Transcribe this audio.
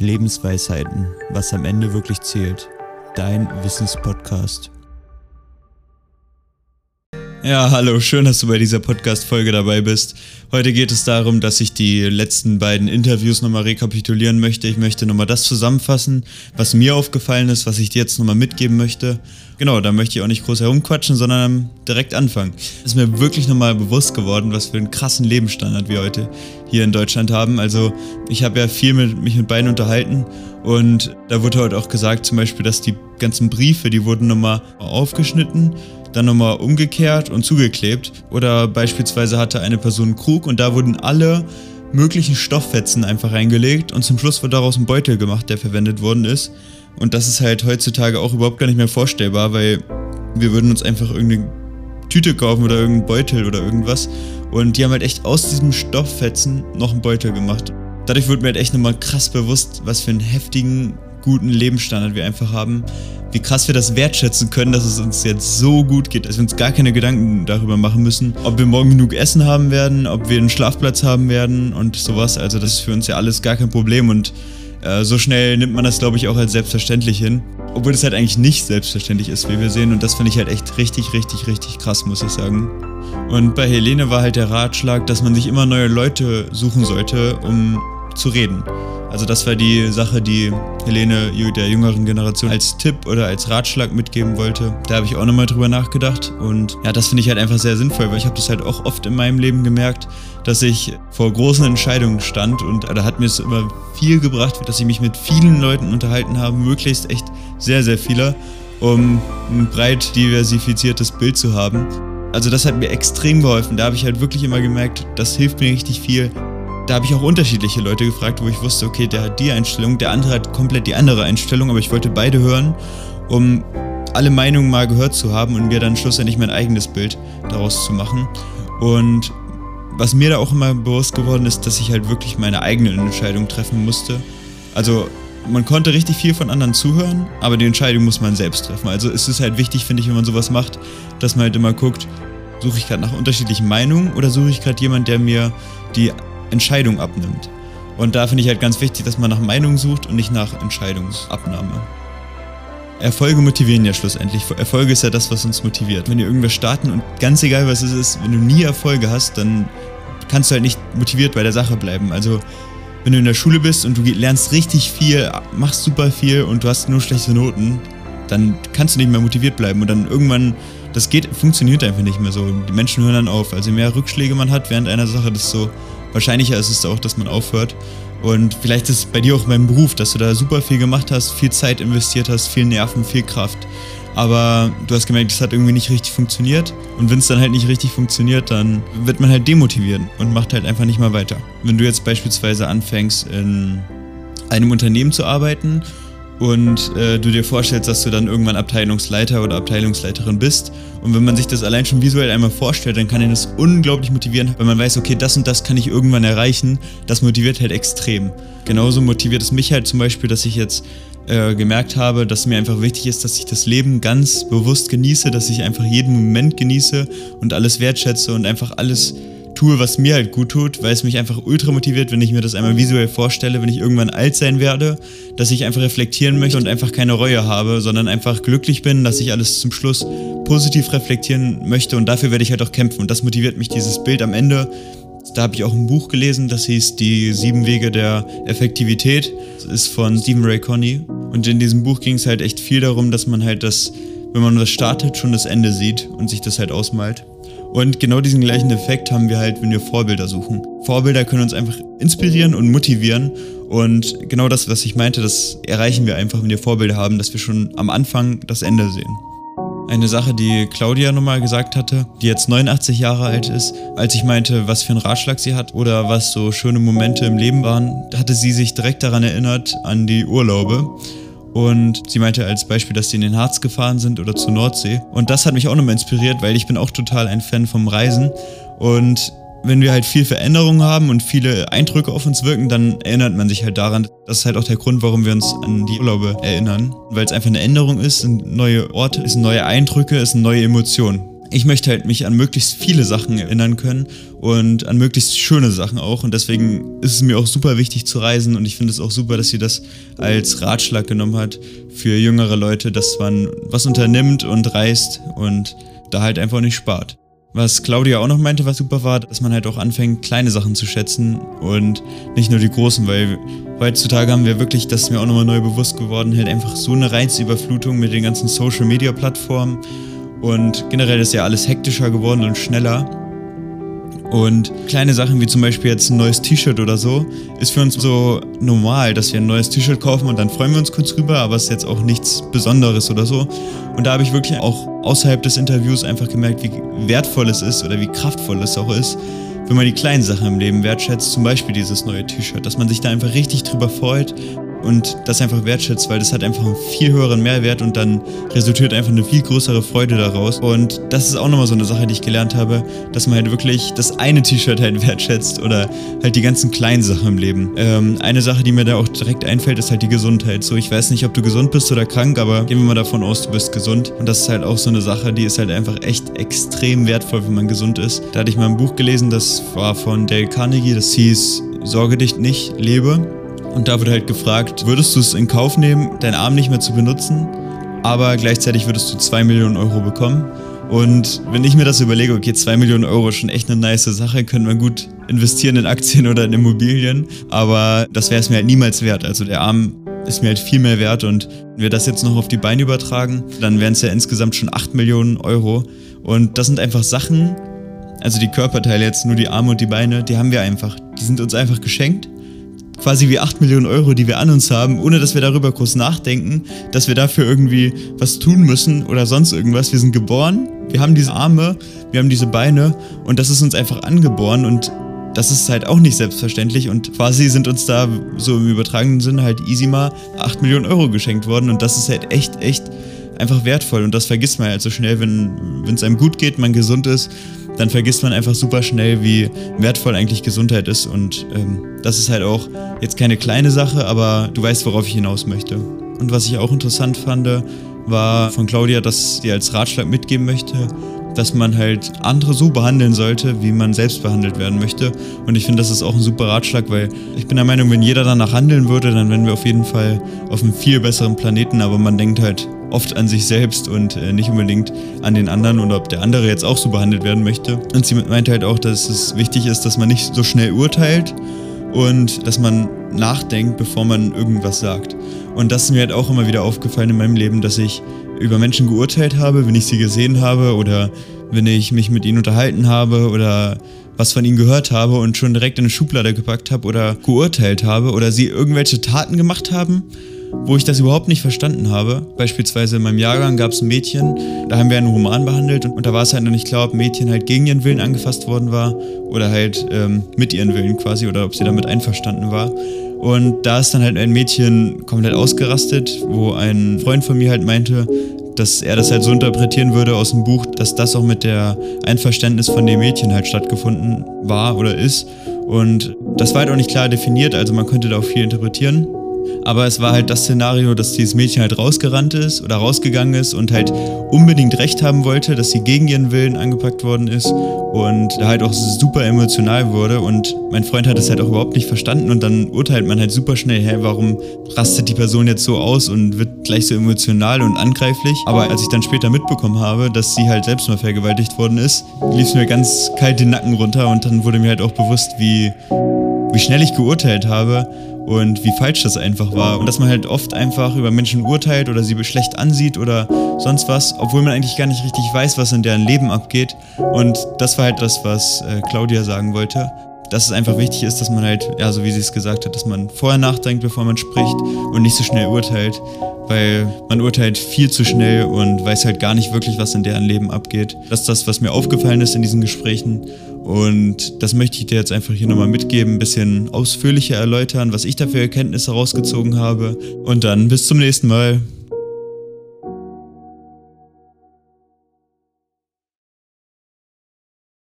Lebensweisheiten, was am Ende wirklich zählt. Dein Wissenspodcast. Ja, hallo, schön, dass du bei dieser Podcast-Folge dabei bist. Heute geht es darum, dass ich die letzten beiden Interviews nochmal rekapitulieren möchte. Ich möchte nochmal das zusammenfassen, was mir aufgefallen ist, was ich dir jetzt nochmal mitgeben möchte. Genau, da möchte ich auch nicht groß herumquatschen, sondern direkt anfangen. Ist mir wirklich nochmal bewusst geworden, was für einen krassen Lebensstandard wir heute hier in Deutschland haben. Also ich habe ja viel mit, mich mit beiden unterhalten und da wurde heute auch gesagt zum Beispiel, dass die ganzen Briefe, die wurden nochmal aufgeschnitten dann nochmal umgekehrt und zugeklebt. Oder beispielsweise hatte eine Person einen Krug und da wurden alle möglichen Stofffetzen einfach reingelegt und zum Schluss wurde daraus ein Beutel gemacht, der verwendet worden ist. Und das ist halt heutzutage auch überhaupt gar nicht mehr vorstellbar, weil wir würden uns einfach irgendeine Tüte kaufen oder irgendeinen Beutel oder irgendwas. Und die haben halt echt aus diesem Stofffetzen noch einen Beutel gemacht. Dadurch wird mir halt echt nochmal krass bewusst, was für einen heftigen, guten Lebensstandard wir einfach haben wie krass wir das wertschätzen können, dass es uns jetzt so gut geht, dass wir uns gar keine Gedanken darüber machen müssen, ob wir morgen genug Essen haben werden, ob wir einen Schlafplatz haben werden und sowas. Also das ist für uns ja alles gar kein Problem und äh, so schnell nimmt man das, glaube ich, auch als selbstverständlich hin. Obwohl das halt eigentlich nicht selbstverständlich ist, wie wir sehen. Und das finde ich halt echt richtig, richtig, richtig krass, muss ich sagen. Und bei Helene war halt der Ratschlag, dass man sich immer neue Leute suchen sollte, um zu reden. Also das war die Sache, die Helene der jüngeren Generation als Tipp oder als Ratschlag mitgeben wollte. Da habe ich auch nochmal drüber nachgedacht und ja, das finde ich halt einfach sehr sinnvoll, weil ich habe das halt auch oft in meinem Leben gemerkt, dass ich vor großen Entscheidungen stand und da hat mir es immer viel gebracht, dass ich mich mit vielen Leuten unterhalten habe, möglichst echt sehr, sehr viele, um ein breit diversifiziertes Bild zu haben. Also das hat mir extrem geholfen. Da habe ich halt wirklich immer gemerkt, das hilft mir richtig viel, da habe ich auch unterschiedliche Leute gefragt, wo ich wusste, okay, der hat die Einstellung, der andere hat komplett die andere Einstellung, aber ich wollte beide hören, um alle Meinungen mal gehört zu haben und mir dann schlussendlich mein eigenes Bild daraus zu machen. Und was mir da auch immer bewusst geworden ist, dass ich halt wirklich meine eigene Entscheidung treffen musste. Also man konnte richtig viel von anderen zuhören, aber die Entscheidung muss man selbst treffen. Also es ist halt wichtig, finde ich, wenn man sowas macht, dass man halt immer guckt, suche ich gerade nach unterschiedlichen Meinungen oder suche ich gerade jemanden, der mir die Entscheidung abnimmt. Und da finde ich halt ganz wichtig, dass man nach Meinung sucht und nicht nach Entscheidungsabnahme. Erfolge motivieren ja schlussendlich. Erfolge ist ja das, was uns motiviert. Wenn wir irgendwas starten und ganz egal was es ist, wenn du nie Erfolge hast, dann kannst du halt nicht motiviert bei der Sache bleiben. Also wenn du in der Schule bist und du lernst richtig viel, machst super viel und du hast nur schlechte Noten, dann kannst du nicht mehr motiviert bleiben und dann irgendwann, das geht, funktioniert einfach nicht mehr so. Die Menschen hören dann auf. Also je mehr Rückschläge man hat während einer Sache, desto wahrscheinlicher ist es auch, dass man aufhört. Und vielleicht ist es bei dir auch beim Beruf, dass du da super viel gemacht hast, viel Zeit investiert hast, viel Nerven, viel Kraft. Aber du hast gemerkt, es hat irgendwie nicht richtig funktioniert. Und wenn es dann halt nicht richtig funktioniert, dann wird man halt demotiviert und macht halt einfach nicht mal weiter. Wenn du jetzt beispielsweise anfängst, in einem Unternehmen zu arbeiten und äh, du dir vorstellst, dass du dann irgendwann Abteilungsleiter oder Abteilungsleiterin bist. Und wenn man sich das allein schon visuell einmal vorstellt, dann kann ihn das unglaublich motivieren, weil man weiß, okay, das und das kann ich irgendwann erreichen. Das motiviert halt extrem. Genauso motiviert es mich halt zum Beispiel, dass ich jetzt äh, gemerkt habe, dass mir einfach wichtig ist, dass ich das Leben ganz bewusst genieße, dass ich einfach jeden Moment genieße und alles wertschätze und einfach alles tue, was mir halt gut tut, weil es mich einfach ultra motiviert, wenn ich mir das einmal visuell vorstelle, wenn ich irgendwann alt sein werde, dass ich einfach reflektieren möchte und einfach keine Reue habe, sondern einfach glücklich bin, dass ich alles zum Schluss positiv reflektieren möchte und dafür werde ich halt auch kämpfen und das motiviert mich, dieses Bild am Ende. Da habe ich auch ein Buch gelesen, das hieß Die sieben Wege der Effektivität. Das ist von Stephen Ray Conny. Und in diesem Buch ging es halt echt viel darum, dass man halt das, wenn man das startet, schon das Ende sieht und sich das halt ausmalt. Und genau diesen gleichen Effekt haben wir halt, wenn wir Vorbilder suchen. Vorbilder können uns einfach inspirieren und motivieren. Und genau das, was ich meinte, das erreichen wir einfach, wenn wir Vorbilder haben, dass wir schon am Anfang das Ende sehen. Eine Sache, die Claudia nochmal gesagt hatte, die jetzt 89 Jahre alt ist, als ich meinte, was für einen Ratschlag sie hat oder was so schöne Momente im Leben waren, hatte sie sich direkt daran erinnert, an die Urlaube. Und sie meinte als Beispiel, dass sie in den Harz gefahren sind oder zur Nordsee. Und das hat mich auch nochmal inspiriert, weil ich bin auch total ein Fan vom Reisen. Und wenn wir halt viel Veränderung haben und viele Eindrücke auf uns wirken, dann erinnert man sich halt daran. Das ist halt auch der Grund, warum wir uns an die Urlaube erinnern. Weil es einfach eine Änderung ist, sind neue Orte, es sind neue Eindrücke, es sind neue Emotionen. Ich möchte halt mich an möglichst viele Sachen erinnern können und an möglichst schöne Sachen auch. Und deswegen ist es mir auch super wichtig zu reisen und ich finde es auch super, dass sie das als Ratschlag genommen hat für jüngere Leute, dass man was unternimmt und reist und da halt einfach nicht spart. Was Claudia auch noch meinte, was super war, dass man halt auch anfängt, kleine Sachen zu schätzen und nicht nur die großen, weil heutzutage haben wir wirklich, das ist mir auch nochmal neu bewusst geworden, halt einfach so eine Reizüberflutung mit den ganzen Social Media Plattformen und generell ist ja alles hektischer geworden und schneller. Und kleine Sachen wie zum Beispiel jetzt ein neues T-Shirt oder so, ist für uns so normal, dass wir ein neues T-Shirt kaufen und dann freuen wir uns kurz drüber, aber es ist jetzt auch nichts Besonderes oder so. Und da habe ich wirklich auch außerhalb des Interviews einfach gemerkt, wie wertvoll es ist oder wie kraftvoll es auch ist, wenn man die kleinen Sachen im Leben wertschätzt, zum Beispiel dieses neue T-Shirt, dass man sich da einfach richtig drüber freut und das einfach wertschätzt, weil das hat einfach einen viel höheren Mehrwert und dann resultiert einfach eine viel größere Freude daraus. Und das ist auch nochmal so eine Sache, die ich gelernt habe, dass man halt wirklich das eine T-Shirt halt wertschätzt oder halt die ganzen kleinen Sachen im Leben. Ähm, eine Sache, die mir da auch direkt einfällt, ist halt die Gesundheit. So, ich weiß nicht, ob du gesund bist oder krank, aber gehen wir mal davon aus, du bist gesund. Und das ist halt auch so eine Sache, die ist halt einfach echt extrem wertvoll, wenn man gesund ist. Da hatte ich mal ein Buch gelesen, das war von Dale Carnegie, das hieß Sorge dich nicht, lebe. Und da wurde halt gefragt, würdest du es in Kauf nehmen, deinen Arm nicht mehr zu benutzen, aber gleichzeitig würdest du 2 Millionen Euro bekommen. Und wenn ich mir das überlege, okay, 2 Millionen Euro ist schon echt eine nice Sache, könnte man gut investieren in Aktien oder in Immobilien, aber das wäre es mir halt niemals wert. Also der Arm ist mir halt viel mehr wert und wenn wir das jetzt noch auf die Beine übertragen, dann wären es ja insgesamt schon 8 Millionen Euro. Und das sind einfach Sachen, also die Körperteile jetzt, nur die Arme und die Beine, die haben wir einfach. Die sind uns einfach geschenkt quasi wie 8 Millionen Euro, die wir an uns haben, ohne dass wir darüber groß nachdenken, dass wir dafür irgendwie was tun müssen oder sonst irgendwas. Wir sind geboren, wir haben diese Arme, wir haben diese Beine und das ist uns einfach angeboren und das ist halt auch nicht selbstverständlich und quasi sind uns da so im übertragenen Sinne halt easy mal 8 Millionen Euro geschenkt worden und das ist halt echt, echt einfach wertvoll und das vergisst man halt so schnell, wenn es einem gut geht, man gesund ist dann vergisst man einfach super schnell, wie wertvoll eigentlich Gesundheit ist. Und ähm, das ist halt auch jetzt keine kleine Sache, aber du weißt, worauf ich hinaus möchte. Und was ich auch interessant fand, war von Claudia, dass sie als Ratschlag mitgeben möchte, dass man halt andere so behandeln sollte, wie man selbst behandelt werden möchte. Und ich finde, das ist auch ein super Ratschlag, weil ich bin der Meinung, wenn jeder danach handeln würde, dann wären wir auf jeden Fall auf einem viel besseren Planeten. Aber man denkt halt oft an sich selbst und äh, nicht unbedingt an den anderen oder ob der andere jetzt auch so behandelt werden möchte. Und sie meinte halt auch, dass es wichtig ist, dass man nicht so schnell urteilt und dass man nachdenkt, bevor man irgendwas sagt. Und das ist mir halt auch immer wieder aufgefallen in meinem Leben, dass ich über Menschen geurteilt habe, wenn ich sie gesehen habe oder wenn ich mich mit ihnen unterhalten habe oder was von ihnen gehört habe und schon direkt in eine Schublade gepackt habe oder geurteilt habe oder sie irgendwelche Taten gemacht haben wo ich das überhaupt nicht verstanden habe. Beispielsweise in meinem Jahrgang gab es ein Mädchen, da haben wir einen Roman behandelt und, und da war es halt noch nicht klar, ob Mädchen halt gegen ihren Willen angefasst worden war oder halt ähm, mit ihren Willen quasi oder ob sie damit einverstanden war. Und da ist dann halt ein Mädchen komplett ausgerastet, wo ein Freund von mir halt meinte, dass er das halt so interpretieren würde aus dem Buch, dass das auch mit der Einverständnis von dem Mädchen halt stattgefunden war oder ist. Und das war halt auch nicht klar definiert, also man könnte da auch viel interpretieren. Aber es war halt das Szenario, dass dieses Mädchen halt rausgerannt ist oder rausgegangen ist und halt unbedingt recht haben wollte, dass sie gegen ihren Willen angepackt worden ist und da halt auch super emotional wurde. Und mein Freund hat es halt auch überhaupt nicht verstanden und dann urteilt man halt super schnell, hä, warum rastet die Person jetzt so aus und wird gleich so emotional und angreiflich. Aber als ich dann später mitbekommen habe, dass sie halt selbst mal vergewaltigt worden ist, lief es mir ganz kalt den Nacken runter und dann wurde mir halt auch bewusst, wie, wie schnell ich geurteilt habe und wie falsch das einfach war. Und dass man halt oft einfach über Menschen urteilt oder sie schlecht ansieht oder sonst was, obwohl man eigentlich gar nicht richtig weiß, was in deren Leben abgeht. Und das war halt das, was äh, Claudia sagen wollte. Dass es einfach wichtig ist, dass man halt, ja, so wie sie es gesagt hat, dass man vorher nachdenkt, bevor man spricht und nicht so schnell urteilt, weil man urteilt viel zu schnell und weiß halt gar nicht wirklich, was in deren Leben abgeht. Das ist das, was mir aufgefallen ist in diesen Gesprächen und das möchte ich dir jetzt einfach hier nochmal mitgeben, ein bisschen ausführlicher erläutern, was ich da für Erkenntnisse rausgezogen habe. Und dann bis zum nächsten Mal.